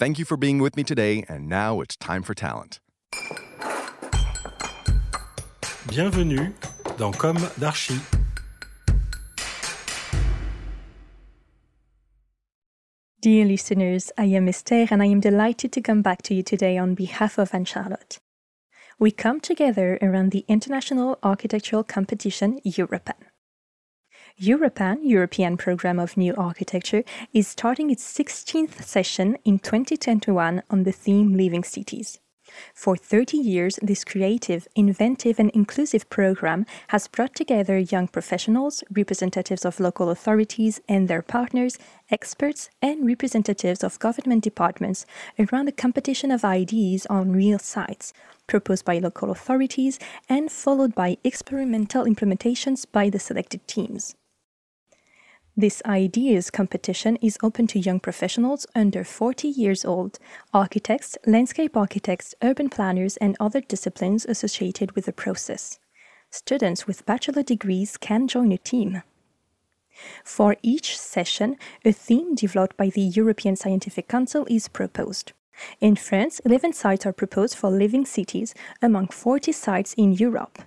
Thank you for being with me today, and now it's time for talent. Bienvenue dans Com d'Archi. Dear listeners, I am Esther and I am delighted to come back to you today on behalf of Anne Charlotte. We come together around the international architectural competition Europan. Europan, European Program of New Architecture, is starting its 16th session in 2021 on the theme Living Cities. For 30 years, this creative, inventive, and inclusive program has brought together young professionals, representatives of local authorities and their partners, experts, and representatives of government departments around a competition of ideas on real sites, proposed by local authorities and followed by experimental implementations by the selected teams. This ideas competition is open to young professionals under 40 years old, architects, landscape architects, urban planners, and other disciplines associated with the process. Students with bachelor degrees can join a team. For each session, a theme developed by the European Scientific Council is proposed. In France, 11 sites are proposed for living cities among 40 sites in Europe.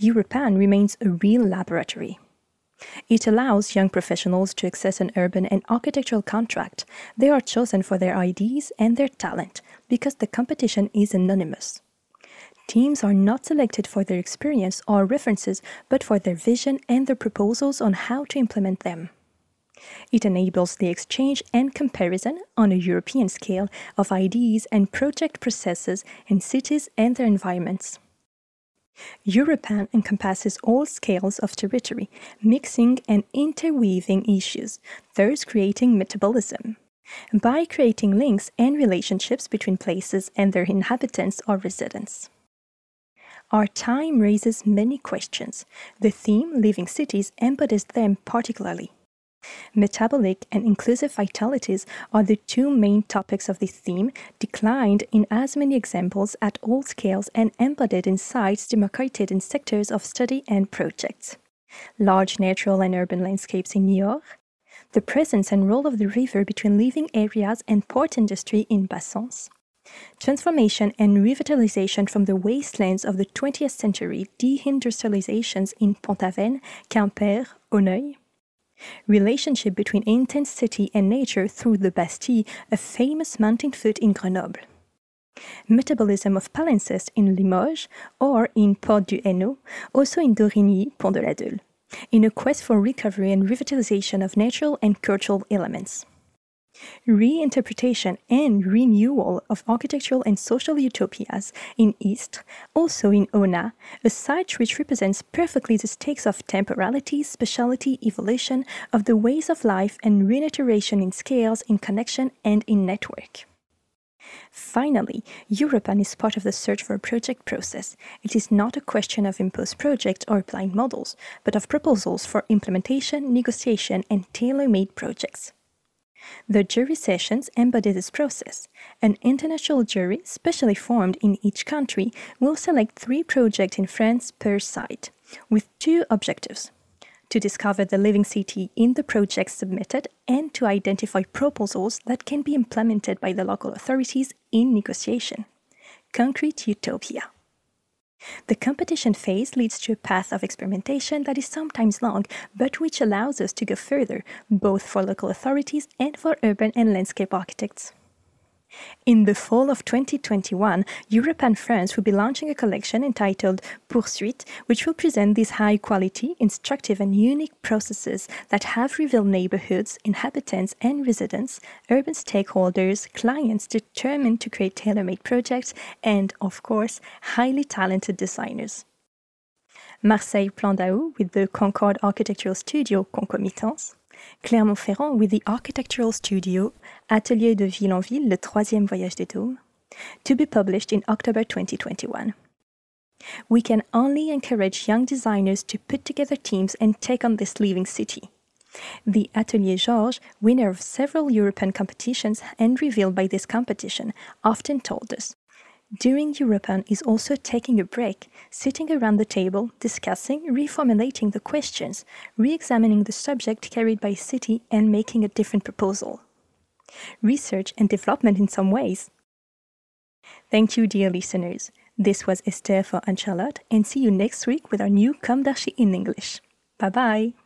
Europan remains a real laboratory. It allows young professionals to access an urban and architectural contract. They are chosen for their ideas and their talent because the competition is anonymous. Teams are not selected for their experience or references, but for their vision and their proposals on how to implement them. It enables the exchange and comparison on a European scale of ideas and project processes in cities and their environments. Europan encompasses all scales of territory, mixing and interweaving issues, thus creating metabolism. By creating links and relationships between places and their inhabitants or residents. Our time raises many questions. The theme, Living Cities, embodies them particularly. Metabolic and inclusive vitalities are the two main topics of this theme, declined in as many examples at all scales and embodied in sites demarcated in sectors of study and projects. Large natural and urban landscapes in Niort, the presence and role of the river between living areas and port industry in Bassens, transformation and revitalization from the wastelands of the 20th century deindustrializations in Pont-Aven, Quimper, Auneuil, relationship between intense city and nature through the Bastille, a famous mountain foot in Grenoble. Metabolism of palimpsest in Limoges or in Porte du Hainaut, also in Dorigny, Pont de la in a quest for recovery and revitalization of natural and cultural elements reinterpretation and renewal of architectural and social utopias in East, also in Ona, a site which represents perfectly the stakes of temporality, speciality, evolution of the ways of life, and reiteration in scales, in connection, and in network. Finally, Europan is part of the search for project process. It is not a question of imposed projects or blind models, but of proposals for implementation, negotiation, and tailor made projects. The jury sessions embody this process. An international jury, specially formed in each country, will select three projects in France per site, with two objectives to discover the living city in the projects submitted and to identify proposals that can be implemented by the local authorities in negotiation. Concrete Utopia. The competition phase leads to a path of experimentation that is sometimes long, but which allows us to go further, both for local authorities and for urban and landscape architects. In the fall of 2021, Europan France will be launching a collection entitled Poursuite, which will present these high quality, instructive, and unique processes that have revealed neighborhoods, inhabitants, and residents, urban stakeholders, clients determined to create tailor made projects, and, of course, highly talented designers. Marseille Plan d'Aou with the Concorde Architectural Studio Concomitance, Clermont-Ferrand with the architectural studio Atelier de Ville en Ville, le troisième voyage des dômes, to be published in October 2021. We can only encourage young designers to put together teams and take on this living city. The Atelier Georges, winner of several Europan competitions and revealed by this competition, often told us during Europan is also taking a break, sitting around the table, discussing, reformulating the questions, re examining the subject carried by city, and making a different proposal. Research and development in some ways. Thank you, dear listeners. This was Esther for Anne and see you next week with our new d'Archi in English. Bye bye.